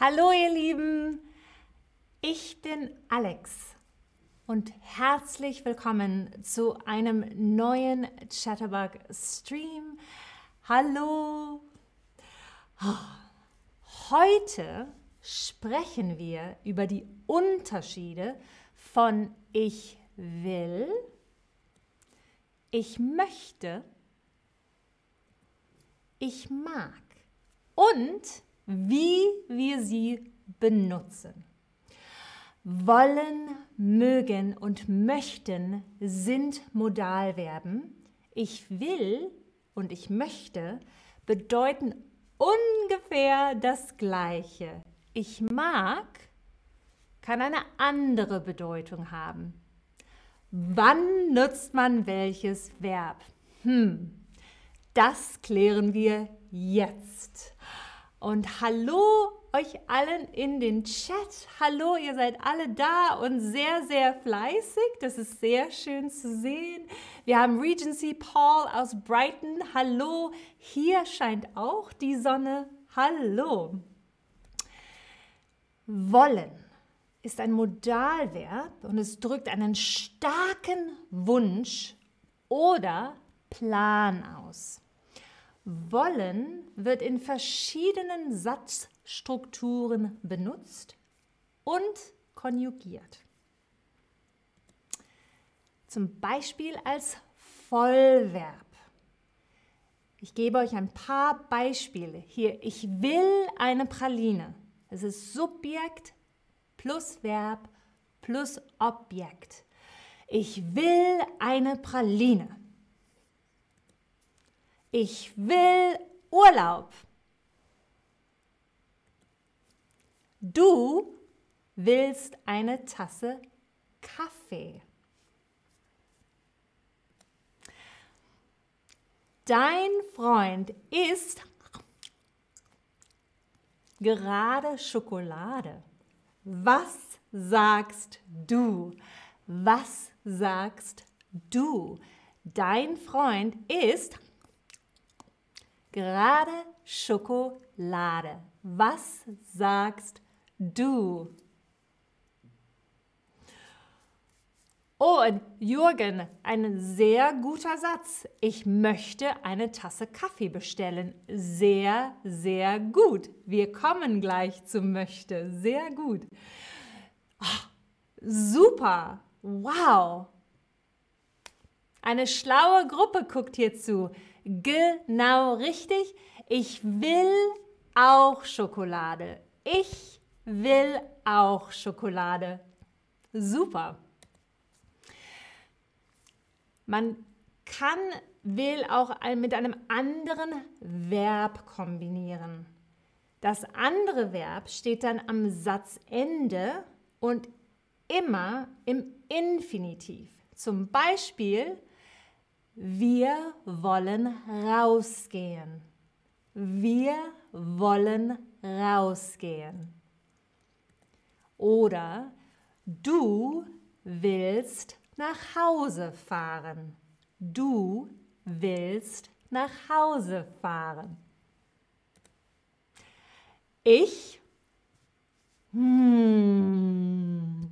Hallo ihr Lieben, ich bin Alex und herzlich willkommen zu einem neuen Chatterbug Stream. Hallo! Heute sprechen wir über die Unterschiede von ich will, ich möchte, ich mag und wie wir sie benutzen. Wollen, mögen und möchten sind Modalverben. Ich will und ich möchte bedeuten ungefähr das Gleiche. Ich mag kann eine andere Bedeutung haben. Wann nutzt man welches Verb? Hm, das klären wir jetzt. Und hallo euch allen in den Chat. Hallo, ihr seid alle da und sehr, sehr fleißig. Das ist sehr schön zu sehen. Wir haben Regency Paul aus Brighton. Hallo, hier scheint auch die Sonne. Hallo. Wollen ist ein Modalverb und es drückt einen starken Wunsch oder Plan aus. Wollen wird in verschiedenen Satzstrukturen benutzt und konjugiert. Zum Beispiel als Vollverb. Ich gebe euch ein paar Beispiele. Hier, ich will eine Praline. Es ist Subjekt plus Verb plus Objekt. Ich will eine Praline. Ich will Urlaub. Du willst eine Tasse Kaffee. Dein Freund isst gerade Schokolade. Was sagst du? Was sagst du? Dein Freund isst gerade Schokolade. Was sagst du? Oh, und Jürgen, ein sehr guter Satz. Ich möchte eine Tasse Kaffee bestellen. Sehr, sehr gut. Wir kommen gleich zu möchte. Sehr gut. Oh, super. Wow. Eine schlaue Gruppe guckt hier zu. Genau richtig. Ich will auch Schokolade. Ich will auch Schokolade. Super. Man kann will auch mit einem anderen Verb kombinieren. Das andere Verb steht dann am Satzende und immer im Infinitiv. Zum Beispiel, wir wollen rausgehen. Wir wollen rausgehen. Oder du willst nach Hause fahren. Du willst nach Hause fahren. Ich, hmm,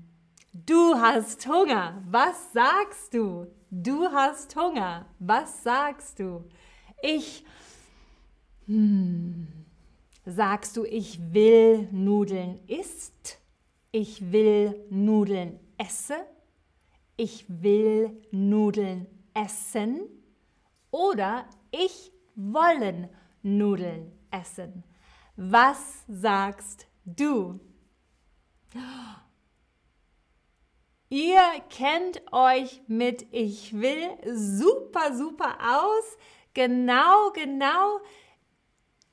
du hast Hunger. Was sagst du? Du hast Hunger. Was sagst du? Ich, hm, sagst du, ich will Nudeln isst? Ich will Nudeln esse? ich will Nudeln essen oder ich wollen Nudeln essen. Was sagst du? Ihr kennt euch mit ich will super, super aus. Genau, genau.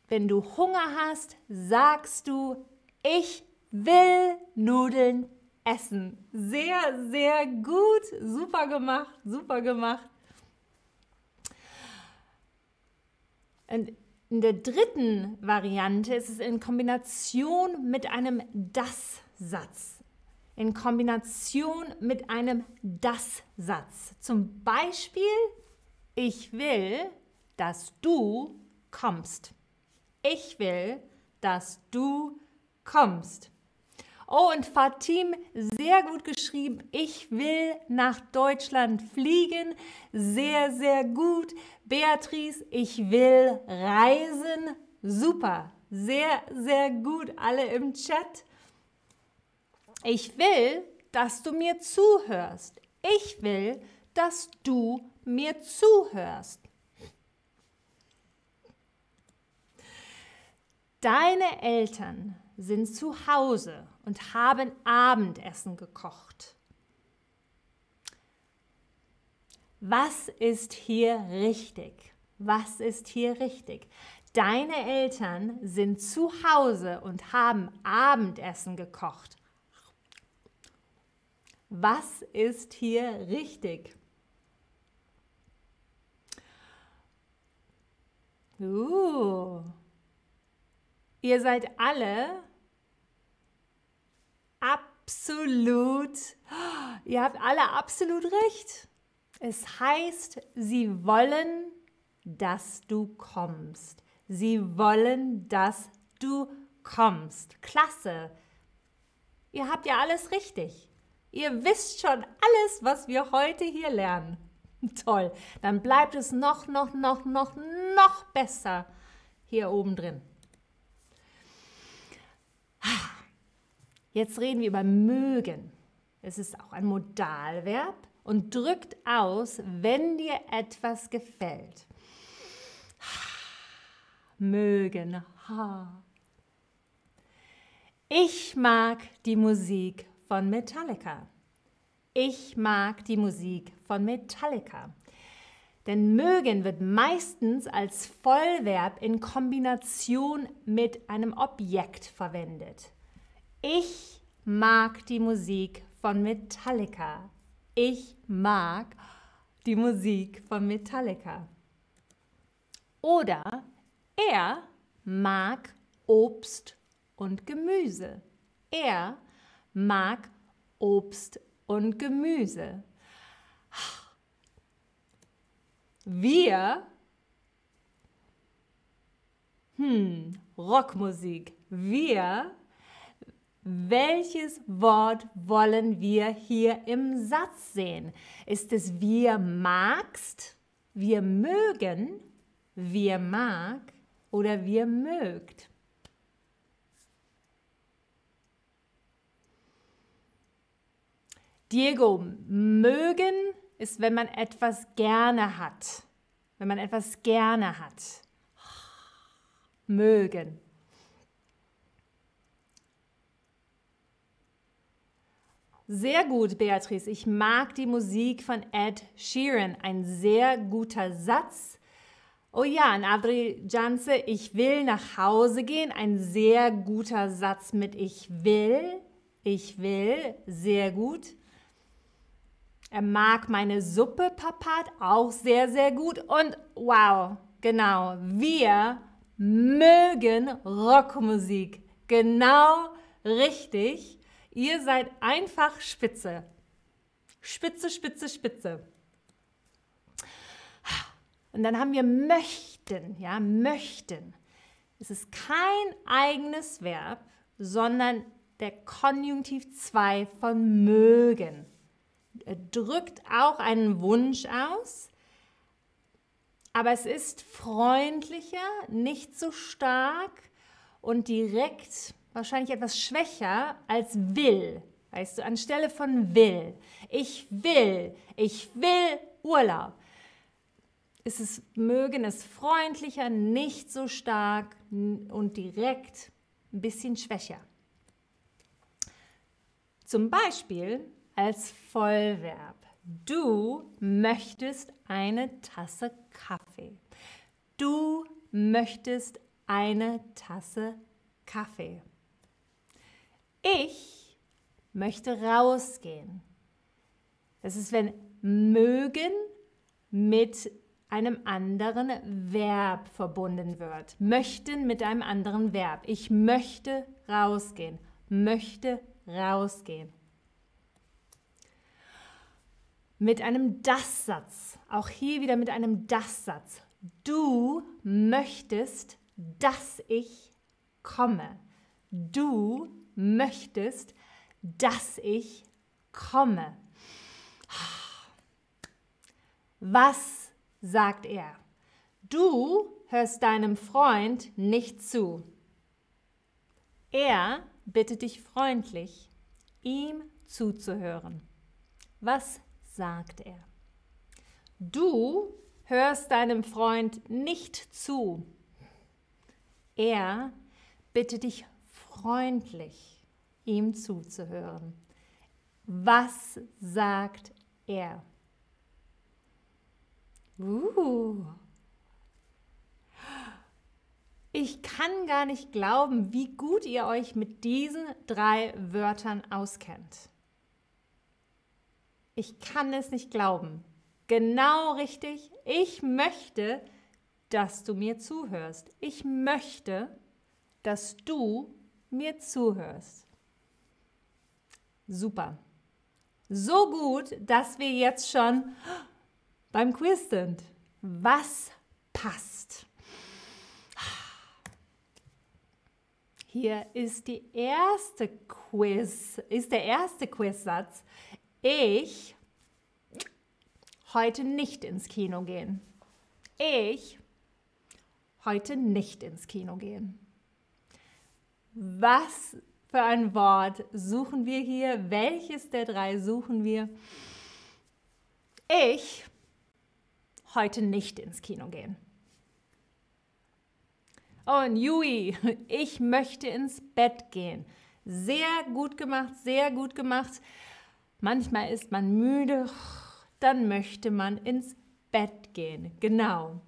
Wenn du Hunger hast, sagst du, ich will Nudeln essen. Sehr, sehr gut. Super gemacht, super gemacht. Und in der dritten Variante ist es in Kombination mit einem Das-Satz. In Kombination mit einem Das-Satz. Zum Beispiel, ich will, dass du kommst. Ich will, dass du kommst. Oh, und Fatim, sehr gut geschrieben. Ich will nach Deutschland fliegen. Sehr, sehr gut. Beatrice, ich will reisen. Super. Sehr, sehr gut. Alle im Chat. Ich will, dass du mir zuhörst. Ich will, dass du mir zuhörst. Deine Eltern sind zu Hause und haben Abendessen gekocht. Was ist hier richtig? Was ist hier richtig? Deine Eltern sind zu Hause und haben Abendessen gekocht. Was ist hier richtig? Uh, ihr seid alle absolut, ihr habt alle absolut recht. Es heißt, sie wollen, dass du kommst. Sie wollen, dass du kommst. Klasse. Ihr habt ja alles richtig. Ihr wisst schon alles, was wir heute hier lernen. Toll. Dann bleibt es noch, noch, noch, noch, noch besser hier oben drin. Jetzt reden wir über mögen. Es ist auch ein Modalverb und drückt aus, wenn dir etwas gefällt. Mögen. Ich mag die Musik von Metallica. Ich mag die Musik von Metallica. Denn mögen wird meistens als Vollverb in Kombination mit einem Objekt verwendet. Ich mag die Musik von Metallica. Ich mag die Musik von Metallica. Oder er mag Obst und Gemüse. Er mag Obst und Gemüse. Wir, hm, Rockmusik. Wir welches Wort wollen wir hier im Satz sehen? Ist es wir magst, wir mögen, wir mag oder wir mögt? Diego, mögen ist, wenn man etwas gerne hat. Wenn man etwas gerne hat. Mögen. Sehr gut, Beatrice. Ich mag die Musik von Ed Sheeran. Ein sehr guter Satz. Oh ja, und Adri Janse, ich will nach Hause gehen. Ein sehr guter Satz mit ich will. Ich will. Sehr gut. Er mag meine Suppe, Papat. Auch sehr, sehr gut. Und wow, genau. Wir mögen Rockmusik. Genau richtig. Ihr seid einfach spitze. Spitze, spitze, spitze. Und dann haben wir möchten, ja, möchten. Es ist kein eigenes Verb, sondern der Konjunktiv 2 von mögen. Er drückt auch einen Wunsch aus, aber es ist freundlicher, nicht so stark und direkt wahrscheinlich etwas schwächer als will. Weißt du, anstelle von will. Ich will, ich will Urlaub. Ist es, mögen es freundlicher, nicht so stark und direkt ein bisschen schwächer. Zum Beispiel als Vollverb. Du möchtest eine Tasse Kaffee. Du möchtest eine Tasse Kaffee. Ich möchte rausgehen. Das ist, wenn mögen mit einem anderen Verb verbunden wird. Möchten mit einem anderen Verb. Ich möchte rausgehen. Möchte rausgehen. Mit einem Das-Satz. Auch hier wieder mit einem Das-Satz. Du möchtest, dass ich komme. du möchtest, dass ich komme. Was sagt er? Du hörst deinem Freund nicht zu. Er bittet dich freundlich, ihm zuzuhören. Was sagt er? Du hörst deinem Freund nicht zu. Er bittet dich freundlich, ihm zuzuhören. Was sagt er? Uh. Ich kann gar nicht glauben, wie gut ihr euch mit diesen drei Wörtern auskennt. Ich kann es nicht glauben. Genau richtig. Ich möchte, dass du mir zuhörst. Ich möchte, dass du mir zuhörst. Super. So gut, dass wir jetzt schon beim Quiz sind. Was passt? Hier ist die erste Quiz, ist der erste Quizsatz. Ich heute nicht ins Kino gehen. Ich heute nicht ins Kino gehen. Was für ein Wort suchen wir hier? Welches der drei suchen wir? Ich heute nicht ins Kino gehen. Und Yui, ich möchte ins Bett gehen. Sehr gut gemacht, sehr gut gemacht. Manchmal ist man müde, dann möchte man ins Bett gehen. Genau.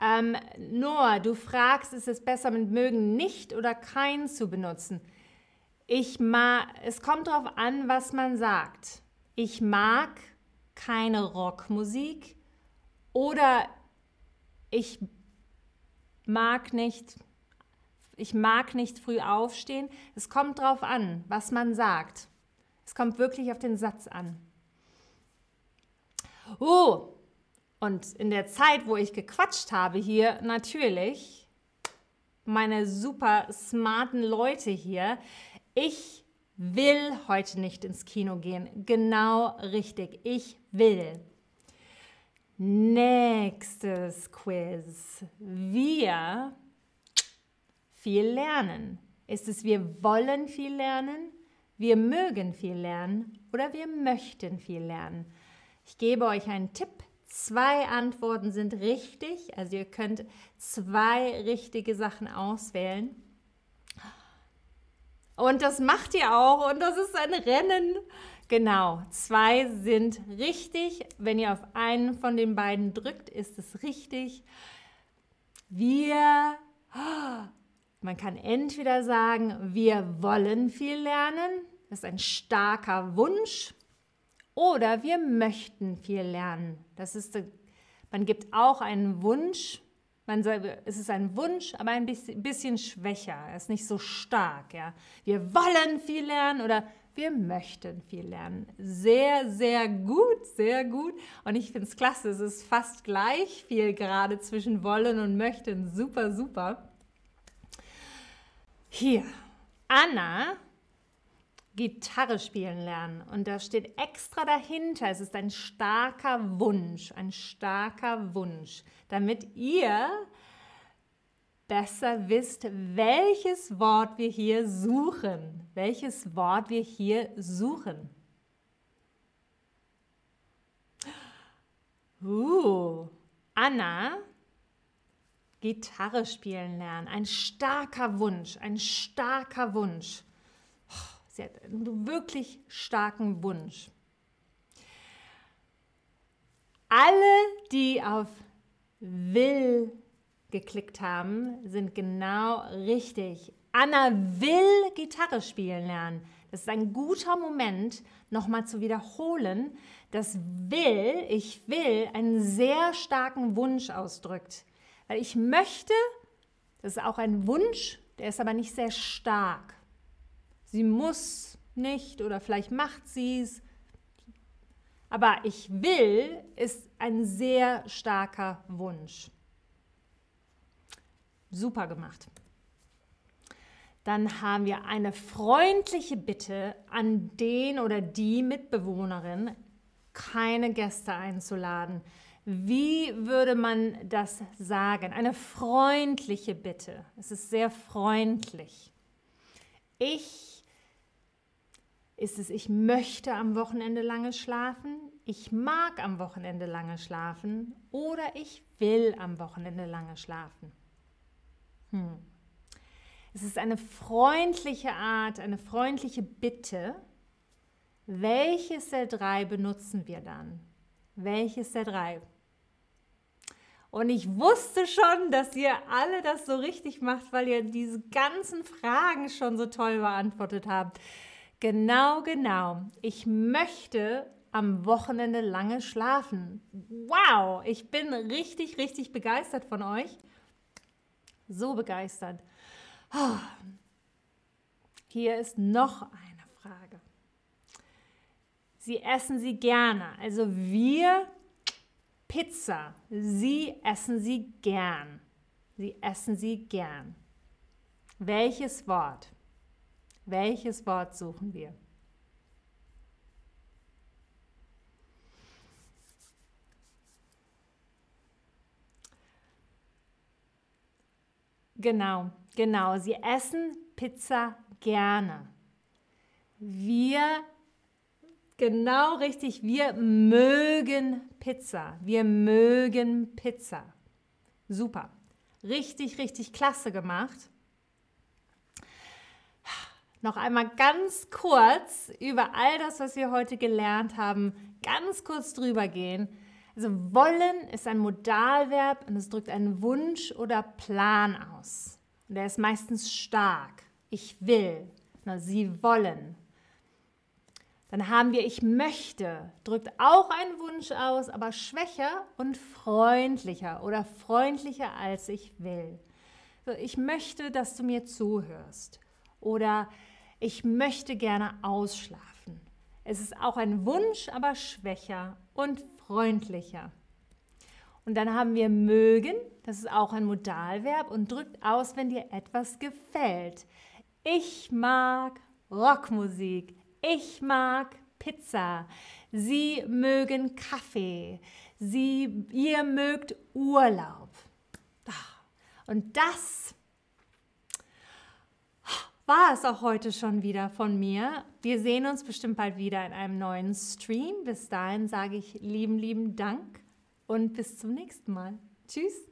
Ähm, Noah, du fragst, ist es besser mit mögen nicht oder kein zu benutzen? Ich mag, es kommt darauf an, was man sagt. Ich mag keine Rockmusik oder ich mag nicht, ich mag nicht früh aufstehen. Es kommt darauf an, was man sagt. Es kommt wirklich auf den Satz an. Oh, und in der Zeit, wo ich gequatscht habe hier, natürlich, meine super smarten Leute hier, ich will heute nicht ins Kino gehen. Genau richtig. Ich will. Nächstes Quiz. Wir viel lernen. Ist es, wir wollen viel lernen, wir mögen viel lernen oder wir möchten viel lernen? Ich gebe euch einen Tipp. Zwei Antworten sind richtig. Also ihr könnt zwei richtige Sachen auswählen. Und das macht ihr auch und das ist ein Rennen. Genau, zwei sind richtig. Wenn ihr auf einen von den beiden drückt, ist es richtig. Wir, man kann entweder sagen, wir wollen viel lernen, das ist ein starker Wunsch, oder wir möchten viel lernen. Das ist, man gibt auch einen Wunsch man sagt, es ist ein Wunsch, aber ein bisschen, bisschen schwächer. Er ist nicht so stark. Ja. Wir wollen viel lernen oder wir möchten viel lernen. Sehr, sehr gut, sehr gut. Und ich finde es klasse. Es ist fast gleich viel gerade zwischen wollen und möchten. Super, super. Hier, Anna Gitarre spielen lernen. Und da steht extra dahinter, es ist ein starker Wunsch, ein starker Wunsch, damit ihr besser wisst, welches Wort wir hier suchen. Welches Wort wir hier suchen. Uh, Anna, Gitarre spielen lernen. Ein starker Wunsch, ein starker Wunsch. Sie hat einen wirklich starken Wunsch. Alle, die auf will geklickt haben, sind genau richtig. Anna will Gitarre spielen lernen. Das ist ein guter Moment, nochmal zu wiederholen, dass will, ich will, einen sehr starken Wunsch ausdrückt. Weil ich möchte, das ist auch ein Wunsch, der ist aber nicht sehr stark. Sie muss nicht oder vielleicht macht sie es. Aber ich will ist ein sehr starker Wunsch. Super gemacht. Dann haben wir eine freundliche Bitte an den oder die Mitbewohnerin, keine Gäste einzuladen. Wie würde man das sagen? Eine freundliche Bitte. Es ist sehr freundlich. Ich ist es, ich möchte am Wochenende lange schlafen, ich mag am Wochenende lange schlafen oder ich will am Wochenende lange schlafen. Hm. Es ist eine freundliche Art, eine freundliche Bitte. Welches der drei benutzen wir dann? Welches der drei? Und ich wusste schon, dass ihr alle das so richtig macht, weil ihr diese ganzen Fragen schon so toll beantwortet habt. Genau, genau. Ich möchte am Wochenende lange schlafen. Wow, ich bin richtig, richtig begeistert von euch. So begeistert. Oh. Hier ist noch eine Frage. Sie essen sie gerne. Also wir Pizza. Sie essen sie gern. Sie essen sie gern. Welches Wort? Welches Wort suchen wir? Genau, genau. Sie essen Pizza gerne. Wir, genau richtig, wir mögen Pizza. Wir mögen Pizza. Super. Richtig, richtig klasse gemacht. Noch einmal ganz kurz über all das, was wir heute gelernt haben, ganz kurz drüber gehen. Also wollen ist ein Modalverb und es drückt einen Wunsch oder Plan aus. Und der ist meistens stark. Ich will. Na, sie wollen. Dann haben wir ich möchte, drückt auch einen Wunsch aus, aber schwächer und freundlicher oder freundlicher als ich will. Ich möchte, dass du mir zuhörst. Oder ich möchte gerne ausschlafen. Es ist auch ein Wunsch, aber schwächer und freundlicher. Und dann haben wir mögen, das ist auch ein Modalverb und drückt aus, wenn dir etwas gefällt. Ich mag Rockmusik. Ich mag Pizza. Sie mögen Kaffee. Sie, ihr mögt Urlaub. Und das war es auch heute schon wieder von mir. Wir sehen uns bestimmt bald wieder in einem neuen Stream. Bis dahin sage ich lieben, lieben Dank und bis zum nächsten Mal. Tschüss.